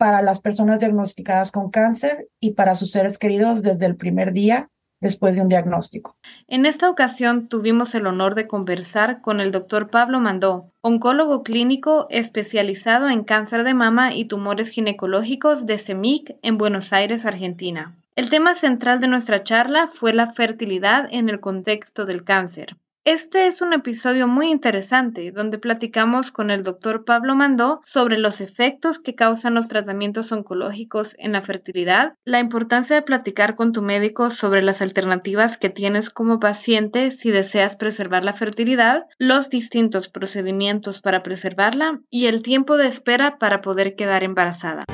para las personas diagnosticadas con cáncer y para sus seres queridos desde el primer día después de un diagnóstico. En esta ocasión tuvimos el honor de conversar con el doctor Pablo Mandó, oncólogo clínico especializado en cáncer de mama y tumores ginecológicos de CEMIC en Buenos Aires, Argentina. El tema central de nuestra charla fue la fertilidad en el contexto del cáncer. Este es un episodio muy interesante donde platicamos con el doctor Pablo Mandó sobre los efectos que causan los tratamientos oncológicos en la fertilidad, la importancia de platicar con tu médico sobre las alternativas que tienes como paciente si deseas preservar la fertilidad, los distintos procedimientos para preservarla y el tiempo de espera para poder quedar embarazada.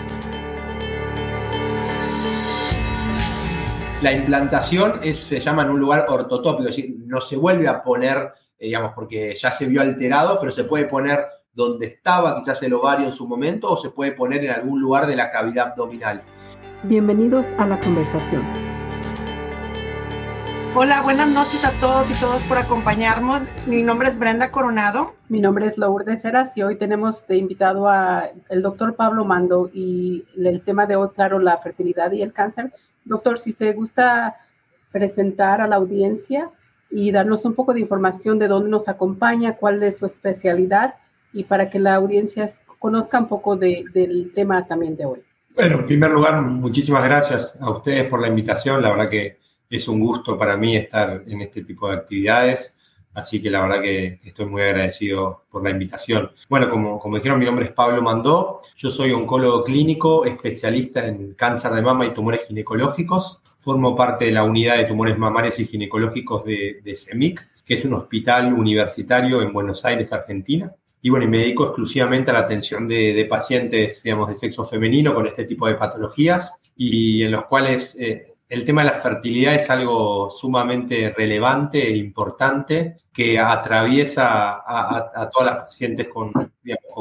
La implantación es, se llama en un lugar ortotópico, es decir, no se vuelve a poner, eh, digamos, porque ya se vio alterado, pero se puede poner donde estaba quizás el ovario en su momento o se puede poner en algún lugar de la cavidad abdominal. Bienvenidos a la conversación. Hola, buenas noches a todos y todas por acompañarnos. Mi nombre es Brenda Coronado. Mi nombre es Lourdes Heras y hoy tenemos de invitado a el doctor Pablo Mando y el tema de hoy, claro, la fertilidad y el cáncer. Doctor, si se gusta presentar a la audiencia y darnos un poco de información de dónde nos acompaña, cuál es su especialidad y para que la audiencia conozca un poco del tema también de hoy. Bueno, en primer lugar, muchísimas gracias a ustedes por la invitación. La verdad que es un gusto para mí estar en este tipo de actividades. Así que la verdad que estoy muy agradecido por la invitación. Bueno, como, como dijeron, mi nombre es Pablo Mandó. Yo soy oncólogo clínico, especialista en cáncer de mama y tumores ginecológicos. Formo parte de la unidad de tumores mamarios y ginecológicos de, de CEMIC, que es un hospital universitario en Buenos Aires, Argentina. Y bueno, y me dedico exclusivamente a la atención de, de, pacientes, digamos, de sexo femenino con este tipo de patologías y en los cuales eh, el tema de la fertilidad es algo sumamente relevante e importante que atraviesa a, todas las pacientes con,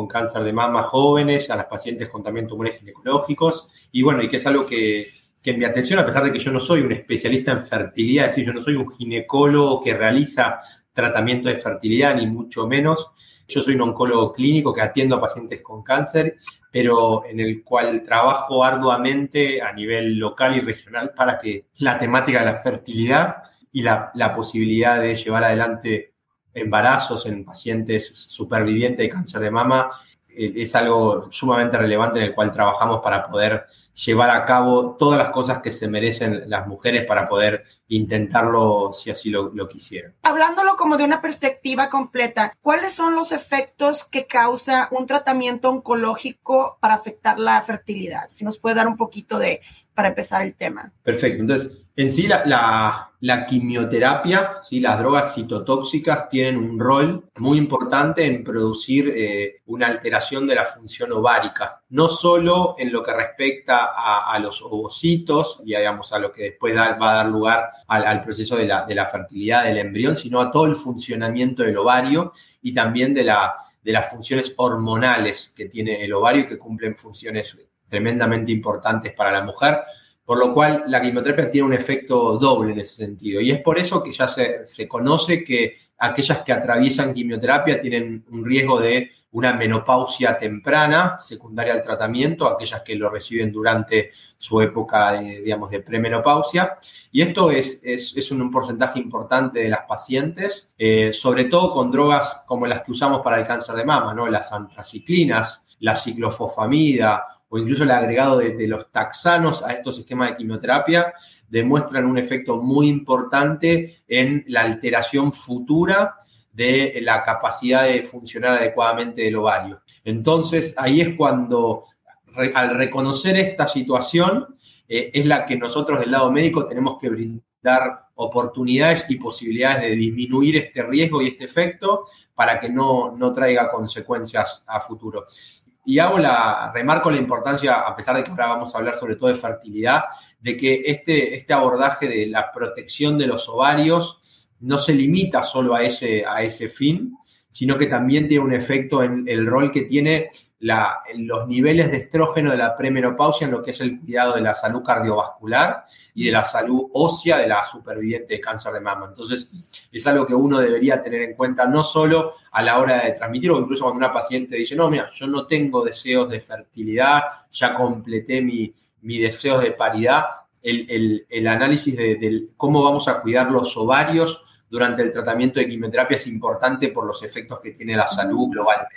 cáncer de mama jóvenes, a las pacientes con también tumores ginecológicos, y bueno, y que es algo que, que mi atención, a pesar de que yo no soy un especialista en fertilidad, es decir, yo no soy un ginecólogo que realiza tratamiento de fertilidad, ni mucho menos, yo soy un oncólogo clínico que atiendo a pacientes con cáncer pero en el cual trabajo arduamente a nivel local y regional para que la temática de la fertilidad y la, la posibilidad de llevar adelante embarazos en pacientes supervivientes de cáncer de mama eh, es algo sumamente relevante en el cual trabajamos para poder llevar a cabo todas las cosas que se merecen las mujeres para poder intentarlo si así lo, lo, quisieran. Hablándolo como de una perspectiva completa, ¿cuáles son los efectos que causa un tratamiento oncológico para afectar la fertilidad? Si nos puede dar un poquito de, para empezar el tema. Perfecto, entonces en sí, la, quimioterapia, ¿sí? las drogas citotóxicas tienen un rol muy importante en producir eh, una alteración de la función ovárica, no solo en lo que respecta a, los ovocitos y digamos, a lo que después va a dar lugar al, proceso de la, fertilidad del embrión, sino a todo el funcionamiento del ovario y también de, la, de las funciones hormonales que tiene el ovario que cumplen funciones tremendamente importantes para la mujer por lo cual la quimioterapia tiene un efecto doble en ese sentido. Y es por eso que ya se, se, conoce que aquellas que atraviesan quimioterapia tienen un riesgo de una menopausia temprana, secundaria al tratamiento, aquellas que lo reciben durante su época de, digamos, de premenopausia. Y esto es, es, es un porcentaje importante de las pacientes, eh, sobre todo con drogas como las que usamos para el cáncer de mama, ¿no? las antraciclinas, la ciclofosfamida, o incluso el agregado de, los taxanos a estos esquemas de quimioterapia demuestran un efecto muy importante en la alteración futura de la capacidad de funcionar adecuadamente del ovario. Entonces, ahí es cuando, al reconocer esta situación, eh, es la que nosotros del lado médico tenemos que brindar oportunidades y posibilidades de disminuir este riesgo y este efecto para que no, no traiga consecuencias a futuro y hago la, remarco la importancia, a pesar de que ahora vamos a hablar sobre todo de fertilidad, de que este, este abordaje de la protección de los ovarios no se limita solo a ese, a ese fin, sino que también tiene un efecto en el rol que tiene los niveles de estrógeno de la premenopausia en lo que es el cuidado de la salud cardiovascular y de la salud ósea de la superviviente de cáncer de mama. Entonces, es algo que uno debería tener en cuenta no solo a la hora de transmitir, o incluso cuando una paciente dice, no, mira, yo no tengo deseos de fertilidad, ya completé mi, mi deseo de paridad, el, análisis de, de cómo vamos a cuidar los ovarios durante el tratamiento de quimioterapia es importante por los efectos que tiene la salud global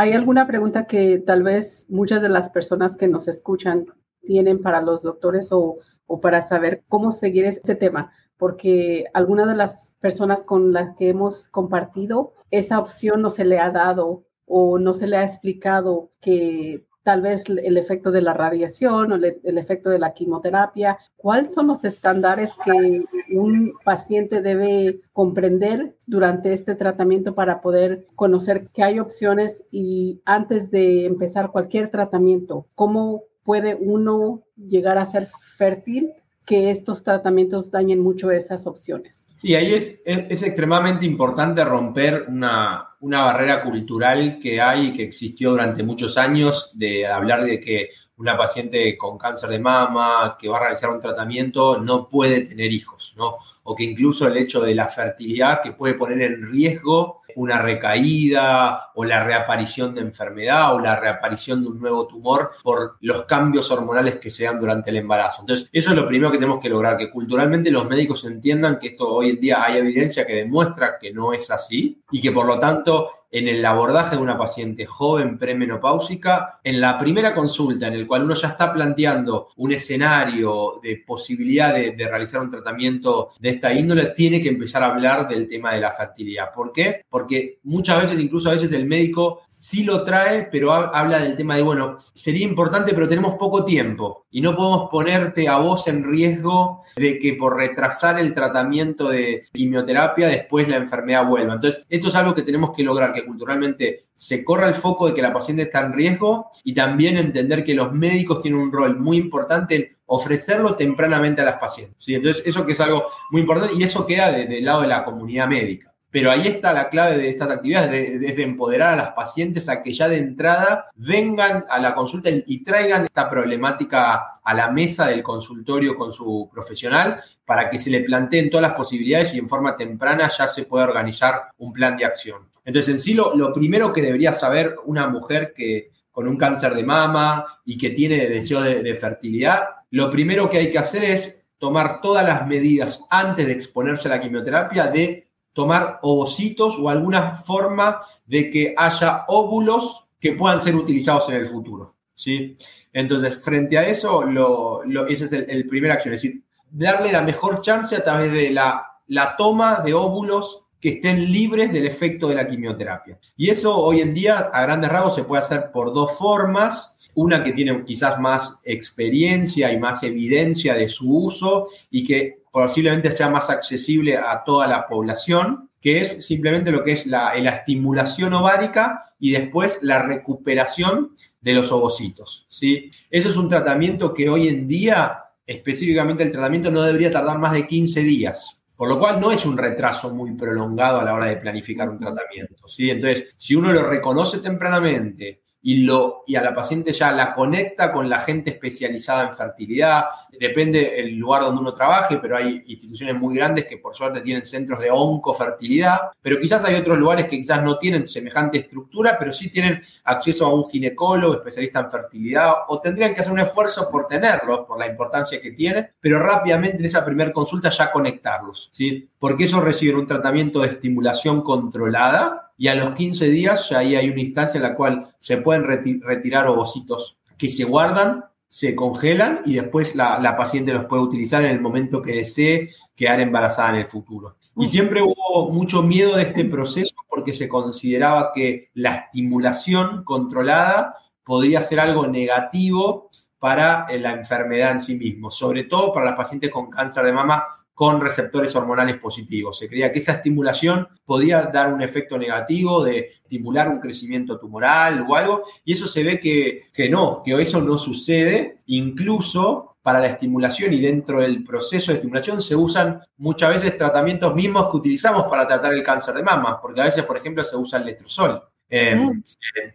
¿Hay alguna pregunta que tal vez muchas de las personas que nos escuchan tienen para los doctores o, para saber cómo seguir este tema? Porque algunas de las personas con las que hemos compartido, esa opción no se le ha dado o no se le ha explicado que tal vez el efecto de la radiación o el efecto de la quimioterapia. ¿Cuáles son los estándares que un paciente debe comprender durante este tratamiento para poder conocer que hay opciones y antes de empezar cualquier tratamiento, cómo puede uno llegar a ser fértil que estos tratamientos dañen mucho esas opciones? Sí, ahí es, es, extremadamente importante romper una, una, barrera cultural que hay y que existió durante muchos años de hablar de que una paciente con cáncer de mama que va a realizar un tratamiento no puede tener hijos, ¿no? O que incluso el hecho de la fertilidad que puede poner en riesgo una recaída o la reaparición de enfermedad o la reaparición de un nuevo tumor por los cambios hormonales que se dan durante el embarazo. Entonces, eso es lo primero que tenemos que lograr, que culturalmente los médicos entiendan que esto hoy en día hay evidencia que demuestra que no es así y que por lo tanto en el abordaje de una paciente joven premenopáusica, en la primera consulta en el cual uno ya está planteando un escenario de posibilidad de, realizar un tratamiento de esta índole, tiene que empezar a hablar del tema de la fertilidad. ¿Por qué? Porque muchas veces, incluso a veces el médico sí lo trae, pero habla del tema de, bueno, sería importante, pero tenemos poco tiempo y no podemos ponerte a vos en riesgo de que por retrasar el tratamiento de quimioterapia después la enfermedad vuelva. Entonces, esto es algo que tenemos que lograr culturalmente se corra el foco de que la paciente está en riesgo y también entender que los médicos tienen un rol muy importante en ofrecerlo tempranamente a las pacientes. ¿sí? Entonces, eso que es algo muy importante y eso queda del lado de la comunidad médica. Pero ahí está la clave de estas actividades, de, empoderar a las pacientes a que ya de entrada vengan a la consulta y, traigan esta problemática a la mesa del consultorio con su profesional para que se le planteen todas las posibilidades y en forma temprana ya se pueda organizar un plan de acción. Entonces, en sí, lo, primero que debería saber una mujer que con un cáncer de mama y que tiene deseo de, fertilidad, lo primero que hay que hacer es tomar todas las medidas antes de exponerse a la quimioterapia de tomar ovocitos o alguna forma de que haya óvulos que puedan ser utilizados en el futuro. ¿sí? Entonces, frente a eso, lo, ese es el, primer acción, es decir, darle la mejor chance a través de la, la toma de óvulos que estén libres del efecto de la quimioterapia. Y eso hoy en día, a grandes rasgos, se puede hacer por dos formas. Una que tiene quizás más experiencia y más evidencia de su uso y que posiblemente sea más accesible a toda la población, que es simplemente lo que es la, la estimulación ovárica y después la recuperación de los ovocitos. ¿sí? Eso es un tratamiento que hoy en día, específicamente el tratamiento no debería tardar más de 15 días. Por lo cual no es un retraso muy prolongado a la hora de planificar un tratamiento. ¿sí? Entonces, si uno lo reconoce tempranamente y, lo, y a la paciente ya la conecta con la gente especializada en fertilidad. Depende el lugar donde uno trabaje, pero hay instituciones muy grandes que por suerte tienen centros de oncofertilidad, pero quizás hay otros lugares que quizás no tienen semejante estructura, pero sí tienen acceso a un ginecólogo especialista en fertilidad o tendrían que hacer un esfuerzo por tenerlos, por la importancia que tiene, pero rápidamente en esa primera consulta ya conectarlos, ¿sí? Porque eso reciben un tratamiento de estimulación controlada y a los 15 días ya ahí hay una instancia en la cual se pueden retirar ovocitos que se guardan, se congelan y después la, paciente los puede utilizar en el momento que desee quedar embarazada en el futuro. Y siempre hubo mucho miedo de este proceso porque se consideraba que la estimulación controlada podría ser algo negativo para eh, la enfermedad en sí mismo, sobre todo para las pacientes con cáncer de mama con receptores hormonales positivos. Se creía que esa estimulación podía dar un efecto negativo de estimular un crecimiento tumoral o algo, y eso se ve que, que no, que eso no sucede, incluso para la estimulación y dentro del proceso de estimulación se usan muchas veces tratamientos mismos que utilizamos para tratar el cáncer de mama, porque a veces, por ejemplo, se usa el letrozol. Eh,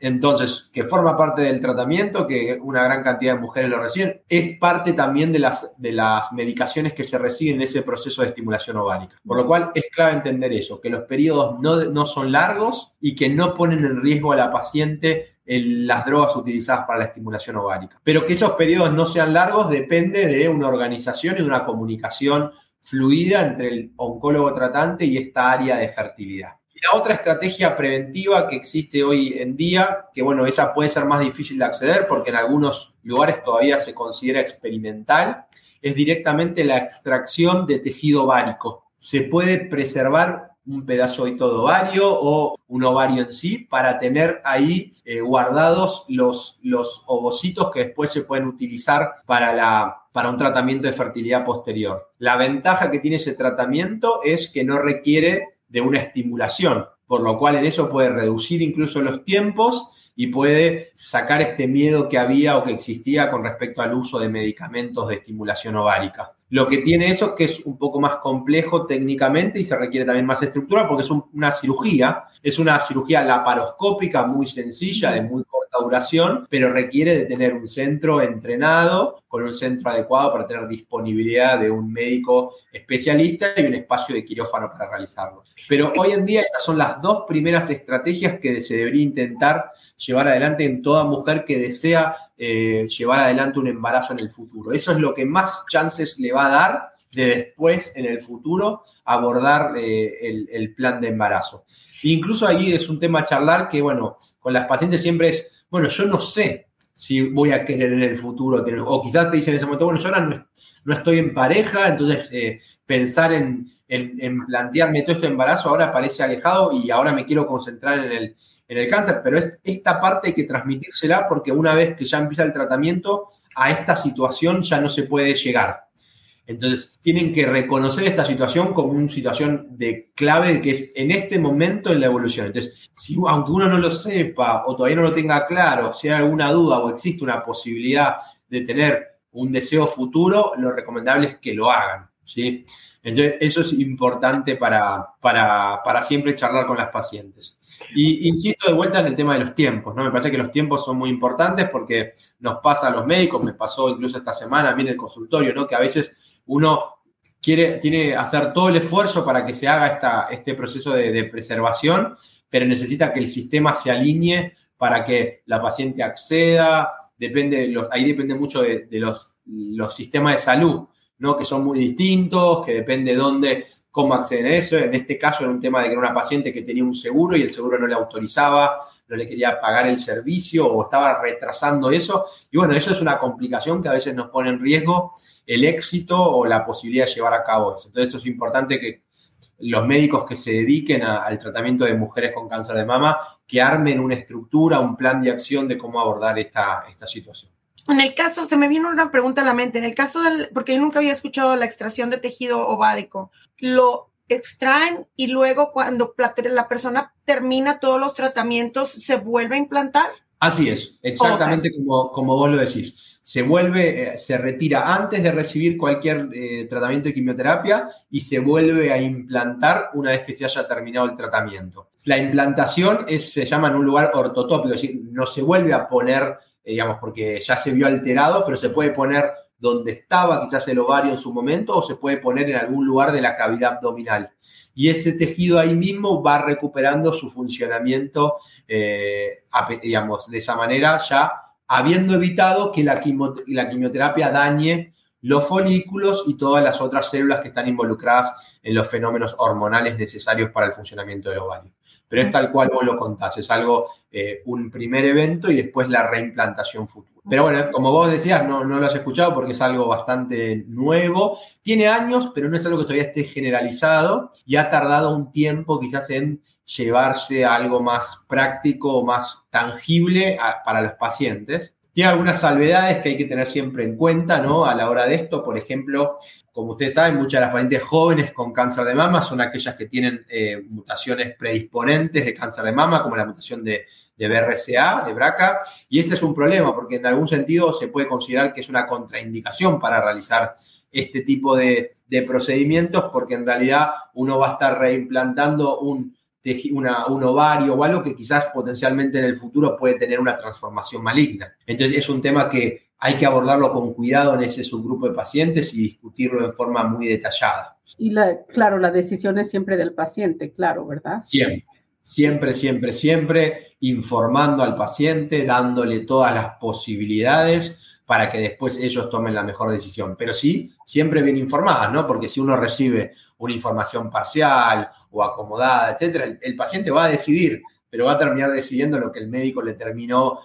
entonces, que forma parte del tratamiento, que una gran cantidad de mujeres lo reciben, es parte también de las, de las medicaciones que se reciben en ese proceso de estimulación ovárica. Por lo cual es clave entender eso, que los periodos no, no son largos y que no ponen en riesgo a la paciente las drogas utilizadas para la estimulación ovárica. Pero que esos periodos no sean largos depende de una organización y de una comunicación fluida entre el oncólogo tratante y esta área de fertilidad la otra estrategia preventiva que existe hoy en día, que bueno, esa puede ser más difícil de acceder porque en algunos lugares todavía se considera experimental, es directamente la extracción de tejido ovárico. Se puede preservar un pedazo de todo ovario o un ovario en sí para tener ahí eh, guardados los, los ovocitos que después se pueden utilizar para, la, para un tratamiento de fertilidad posterior. La ventaja que tiene ese tratamiento es que no requiere de una estimulación, por lo cual en eso puede reducir incluso los tiempos y puede sacar este miedo que había o que existía con respecto al uso de medicamentos de estimulación ovárica. Lo que tiene eso es que es un poco más complejo técnicamente y se requiere también más estructura porque es una cirugía, es una cirugía laparoscópica muy sencilla, de muy corta duración, pero requiere de tener un centro entrenado con un centro adecuado para tener disponibilidad de un médico especialista y un espacio de quirófano para realizarlo. Pero hoy en día esas son las dos primeras estrategias que se debería intentar llevar adelante en toda mujer que desea eh, llevar adelante un embarazo en el futuro. Eso es lo que más chances le va a dar de después, en el futuro, abordar eh, el, plan de embarazo. incluso ahí es un tema a charlar que, bueno, con las pacientes siempre es, bueno, yo no sé si voy a querer en el futuro o quizás te dicen en ese momento, bueno, yo ahora no, estoy en pareja, entonces eh, pensar en, en, plantearme todo este embarazo ahora parece alejado y ahora me quiero concentrar en el, en el cáncer, pero esta parte hay que transmitírsela porque una vez que ya empieza el tratamiento, a esta situación ya no se puede llegar. Entonces, tienen que reconocer esta situación como una situación de clave que es en este momento en la evolución. Entonces, si, aunque uno no lo sepa o todavía no lo tenga claro, si hay alguna duda o existe una posibilidad de tener un deseo futuro, lo recomendable es que lo hagan. ¿sí? Entonces, eso es importante para, para, para siempre charlar con las pacientes. Y insisto de vuelta en el tema de los tiempos, ¿no? Me parece que los tiempos son muy importantes porque nos pasa a los médicos, me pasó incluso esta semana a mí en el consultorio, ¿no? Que a veces uno quiere, tiene hacer todo el esfuerzo para que se haga esta, este proceso de, preservación, pero necesita que el sistema se alinee para que la paciente acceda, depende, ahí depende mucho de, los, los sistemas de salud, ¿no? Que son muy distintos, que depende de dónde cómo acceden a eso. En este caso era un tema de que era una paciente que tenía un seguro y el seguro no le autorizaba, no le quería pagar el servicio o estaba retrasando eso. Y bueno, eso es una complicación que a veces nos pone en riesgo el éxito o la posibilidad de llevar a cabo eso. Entonces, esto es importante que los médicos que se dediquen al tratamiento de mujeres con cáncer de mama, que armen una estructura, un plan de acción de cómo abordar esta, esta situación. En el caso, se me vino una pregunta a la mente, en el caso del, porque yo nunca había escuchado la extracción de tejido ovárico, lo extraen y luego cuando la persona termina todos los tratamientos, ¿se vuelve a implantar? Así es, exactamente como, como vos lo decís. Se vuelve, eh, se retira antes de recibir cualquier eh, tratamiento de quimioterapia y se vuelve a implantar una vez que se haya terminado el tratamiento. La implantación es, se llama en un lugar ortotópico, es decir, no se vuelve a poner digamos, porque ya se vio alterado, pero se puede poner donde estaba quizás el ovario en su momento o se puede poner en algún lugar de la cavidad abdominal. Y ese tejido ahí mismo va recuperando su funcionamiento, eh, digamos, de esa manera, ya habiendo evitado que la, la quimioterapia dañe los folículos y todas las otras células que están involucradas en los fenómenos hormonales necesarios para el funcionamiento del ovario pero es tal cual vos lo contás, es algo, eh, un primer evento y después la reimplantación futura. Pero bueno, como vos decías, no, no lo has escuchado porque es algo bastante nuevo, tiene años, pero no es algo que todavía esté generalizado y ha tardado un tiempo quizás en llevarse a algo más práctico o más tangible para los pacientes. Tiene algunas salvedades que hay que tener siempre en cuenta, ¿no? A la hora de esto, por ejemplo, como ustedes saben, muchas de las pacientes jóvenes con cáncer de mama son aquellas que tienen eh, mutaciones predisponentes de cáncer de mama, como la mutación de, BRCA, de BRCA, y ese es un problema porque en algún sentido se puede considerar que es una contraindicación para realizar este tipo de, procedimientos porque en realidad uno va a estar reimplantando un, un ovario o algo que quizás potencialmente en el futuro puede tener una transformación maligna. Entonces es un tema que hay que abordarlo con cuidado en ese subgrupo de pacientes y discutirlo de forma muy detallada. Y la, claro, la decisión es siempre del paciente, claro, ¿verdad? Siempre. Siempre, siempre, siempre informando al paciente, dándole todas las posibilidades para que después ellos tomen la mejor decisión. Pero sí, siempre bien informadas, ¿no? Porque si uno recibe una información parcial o acomodada, etcétera, el, paciente va a decidir, pero va a terminar decidiendo lo que el médico le terminó,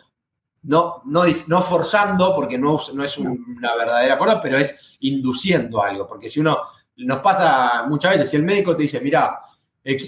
no, no, no forzando, porque no, no es una verdadera forma, pero es induciendo algo. Porque si uno, nos pasa muchas veces, si el médico te dice, mira,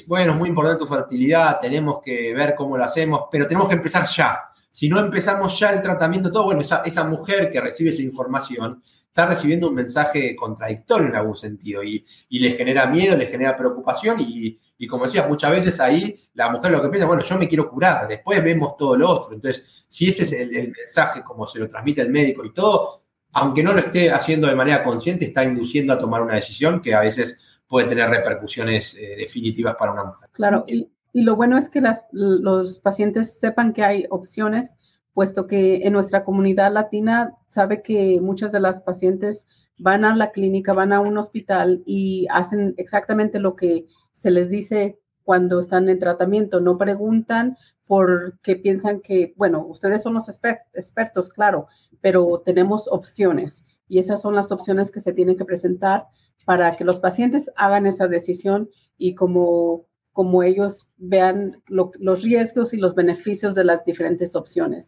bueno, es muy importante tu fertilidad, tenemos que ver cómo lo hacemos, pero tenemos que empezar ya. Si no empezamos ya el tratamiento, todo, bueno, esa, esa mujer que recibe esa información está recibiendo un mensaje contradictorio en algún sentido y, le genera miedo, le genera preocupación y, como decías, muchas veces ahí la mujer lo que piensa, bueno, yo me quiero curar, después vemos todo lo otro. Entonces, si ese es el, mensaje como se lo transmite el médico y todo, aunque no lo esté haciendo de manera consciente, está induciendo a tomar una decisión que a veces puede tener repercusiones eh, definitivas para una mujer. Claro, y, lo bueno es que los pacientes sepan que hay opciones, puesto que en nuestra comunidad latina sabe que muchas de las pacientes van a la clínica, van a un hospital y hacen exactamente lo que se les dice cuando están en tratamiento. No preguntan porque piensan que, bueno, ustedes son los expertos, claro, pero tenemos opciones y esas son las opciones que se tienen que presentar para que los pacientes hagan esa decisión y como, como ellos vean los riesgos y los beneficios de las diferentes opciones.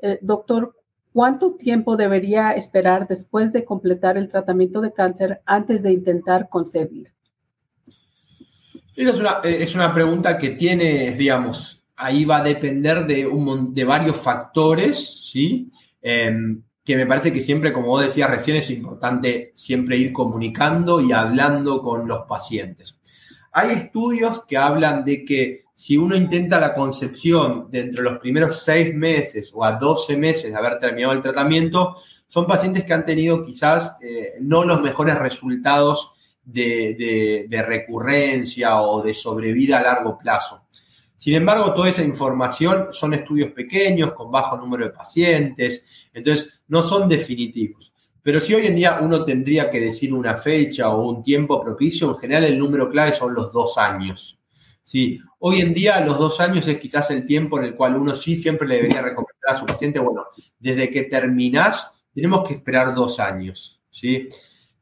Eh, doctor, ¿cuánto tiempo debería esperar después de completar el tratamiento de cáncer antes de intentar concebir? Es una, eh, es una pregunta que tiene, digamos, ahí va a depender de, un, de varios factores, ¿sí? Em, que me parece que siempre, como vos decías recién, es importante siempre ir comunicando y hablando con los pacientes. Hay estudios que hablan de que si uno intenta la concepción de entre los primeros seis meses o a 12 meses de haber terminado el tratamiento, son pacientes que han tenido quizás eh, no los mejores resultados de, de recurrencia o de sobrevida a largo plazo. Sin embargo, toda esa información son estudios pequeños, con bajo número de pacientes, entonces no son definitivos. Pero si hoy en día uno tendría que decir una fecha o un tiempo propicio, en general el número clave son los dos años. ¿sí? Hoy en día los dos años es quizás el tiempo en el cual uno sí siempre le debería recomendar a su paciente, bueno, desde que terminás tenemos que esperar dos años. ¿sí?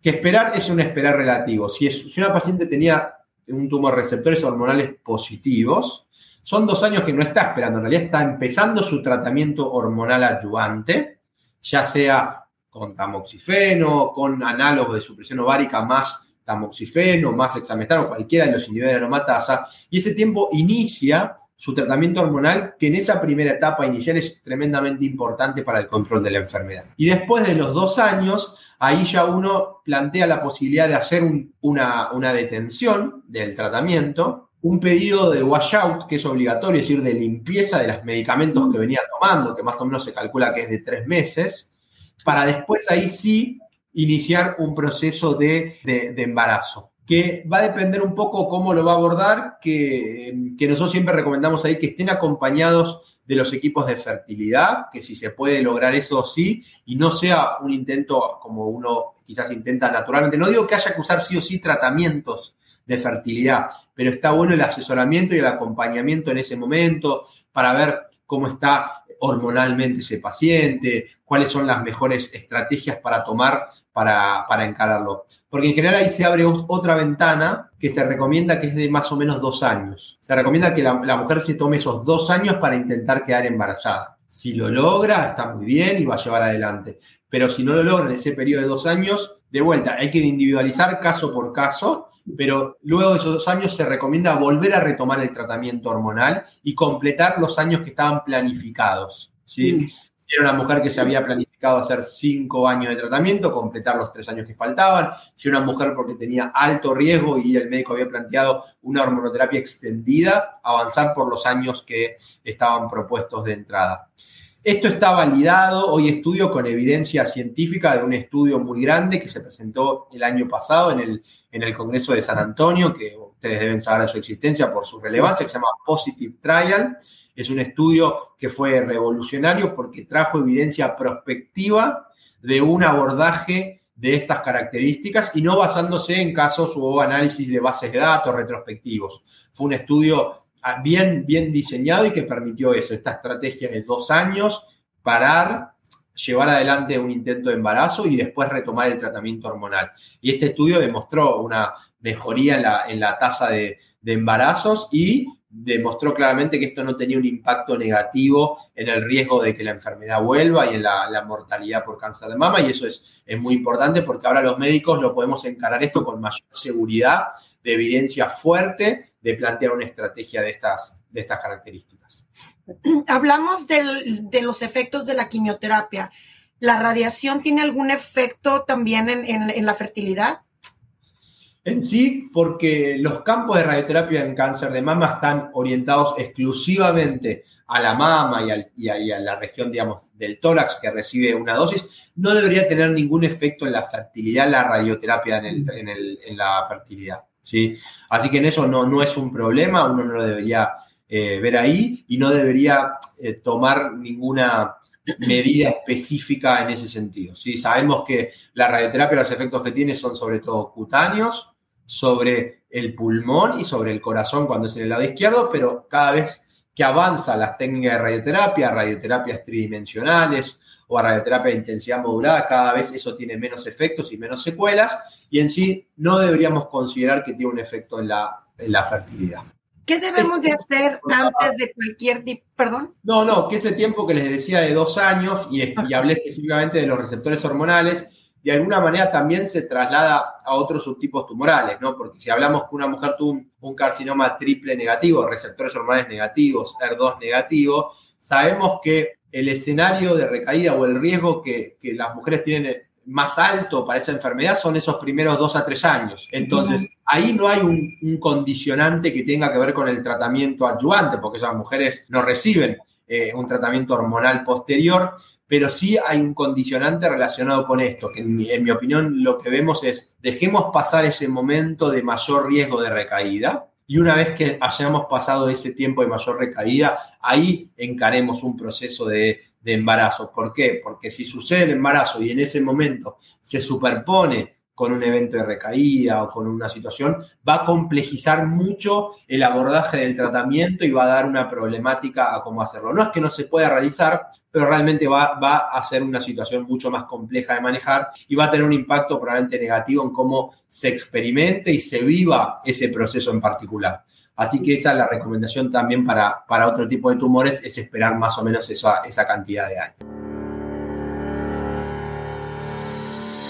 Que esperar es un esperar relativo. Si, una paciente tenía un tumor receptores hormonales positivos, son dos años que no está esperando, en realidad está empezando su tratamiento hormonal adyuvante, ya sea con tamoxifeno, con análogos de supresión ovárica más tamoxifeno, más exametano, cualquiera de los inhibidores de aromatasa, y ese tiempo inicia su tratamiento hormonal, que en esa primera etapa inicial es tremendamente importante para el control de la enfermedad. Y después de los dos años, ahí ya uno plantea la posibilidad de hacer una, una detención del tratamiento, un pedido de washout, que es obligatorio, es decir, de limpieza de los medicamentos que venía tomando, que más o menos se calcula que es de tres meses, para después ahí sí iniciar un proceso de, embarazo, que va a depender un poco cómo lo va a abordar, que, que nosotros siempre recomendamos ahí que estén acompañados de los equipos de fertilidad, que si se puede lograr eso sí, y no sea un intento como uno quizás intenta naturalmente. No digo que haya que usar sí o sí tratamientos de fertilidad, pero está bueno el asesoramiento y el acompañamiento en ese momento para ver cómo está hormonalmente ese paciente, cuáles son las mejores estrategias para tomar para, para, encararlo. Porque en general ahí se abre otra ventana que se recomienda que es de más o menos dos años. Se recomienda que la, la, mujer se tome esos dos años para intentar quedar embarazada. Si lo logra, está muy bien y va a llevar adelante. Pero si no lo logra en ese periodo de dos años, de vuelta, hay que individualizar caso por caso pero luego de esos dos años se recomienda volver a retomar el tratamiento hormonal y completar los años que estaban planificados. ¿sí? Mm. era una mujer que se había planificado hacer cinco años de tratamiento, completar los tres años que faltaban, si era una mujer porque tenía alto riesgo y el médico había planteado una hormonoterapia extendida, avanzar por los años que estaban propuestos de entrada. Esto está validado, hoy estudio con evidencia científica de un estudio muy grande que se presentó el año pasado en el, en el Congreso de San Antonio, que ustedes deben saber de su existencia por su relevancia, que se llama Positive Trial. Es un estudio que fue revolucionario porque trajo evidencia prospectiva de un abordaje de estas características y no basándose en casos o análisis de bases de datos retrospectivos. Fue un estudio bien, bien diseñado y que permitió eso, esta estrategia de dos años, parar, llevar adelante un intento de embarazo y después retomar el tratamiento hormonal. Y este estudio demostró una mejoría en la, en la tasa de, embarazos y demostró claramente que esto no tenía un impacto negativo en el riesgo de que la enfermedad vuelva y en la, mortalidad por cáncer de mama. Y eso es, es, muy importante porque ahora los médicos lo podemos encarar esto con mayor seguridad, de evidencia fuerte de plantear una estrategia de estas, de estas características. Hablamos de los efectos de la quimioterapia. ¿La radiación tiene algún efecto también en, la fertilidad? En sí, porque los campos de radioterapia en cáncer de mama están orientados exclusivamente a la mama y, a, la región, digamos, del tórax que recibe una dosis, no debería tener ningún efecto en la fertilidad, la radioterapia en la fertilidad. ¿Sí? Así que en eso no, no es un problema, uno no lo debería eh, ver ahí y no debería eh, tomar ninguna medida específica en ese sentido. ¿sí? Sabemos que la radioterapia, los efectos que tiene son sobre todo cutáneos, sobre el pulmón y sobre el corazón cuando es en el lado izquierdo, pero cada vez que avanza las técnicas de radioterapia, radioterapias tridimensionales o a radioterapia de intensidad modulada, cada vez eso tiene menos efectos y menos secuelas, y en sí no deberíamos considerar que tiene un efecto en la, en la fertilidad. ¿Qué debemos de hacer antes de cualquier tipo? Perdón. No, no, que ese tiempo que les decía de dos años, y, y hablé específicamente de los receptores hormonales, de alguna manera también se traslada a otros subtipos tumorales, ¿no? Porque si hablamos que una mujer tuvo un, carcinoma triple negativo, receptores hormonales negativos, ER2 negativo, sabemos que el escenario de recaída o el riesgo que, las mujeres tienen más alto para esa enfermedad son esos primeros dos a tres años. Entonces, ahí no hay un, condicionante que tenga que ver con el tratamiento adyuvante, porque esas mujeres no reciben eh, un tratamiento hormonal posterior, pero sí hay un condicionante relacionado con esto, que en mi, opinión lo que vemos es, dejemos pasar ese momento de mayor riesgo de recaída, y una vez que hayamos pasado ese tiempo de mayor recaída, ahí encaremos un proceso de, de embarazo. ¿Por qué? Porque si sucede el embarazo y en ese momento se superpone con un evento de recaída o con una situación, va a complejizar mucho el abordaje del tratamiento y va a dar una problemática a cómo hacerlo. No es que no se pueda realizar, pero realmente va, va a ser una situación mucho más compleja de manejar y va a tener un impacto probablemente negativo en cómo se experimente y se viva ese proceso en particular. Así que esa es la recomendación también para, para otro tipo de tumores, es esperar más o menos esa, esa cantidad de años.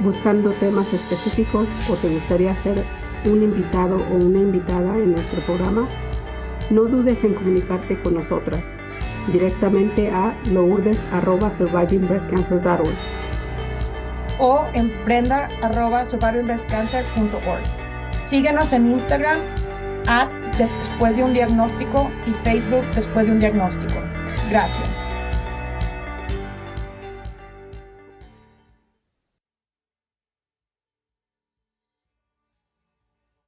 buscando temas específicos o te gustaría ser un invitado o una invitada en nuestro programa, no dudes en comunicarte con nosotras directamente a lourdes.survivingbreastcancer.org o en prenda.survivingbreastcancer.org. Síguenos en Instagram at después de un diagnóstico y Facebook después de un diagnóstico. Gracias.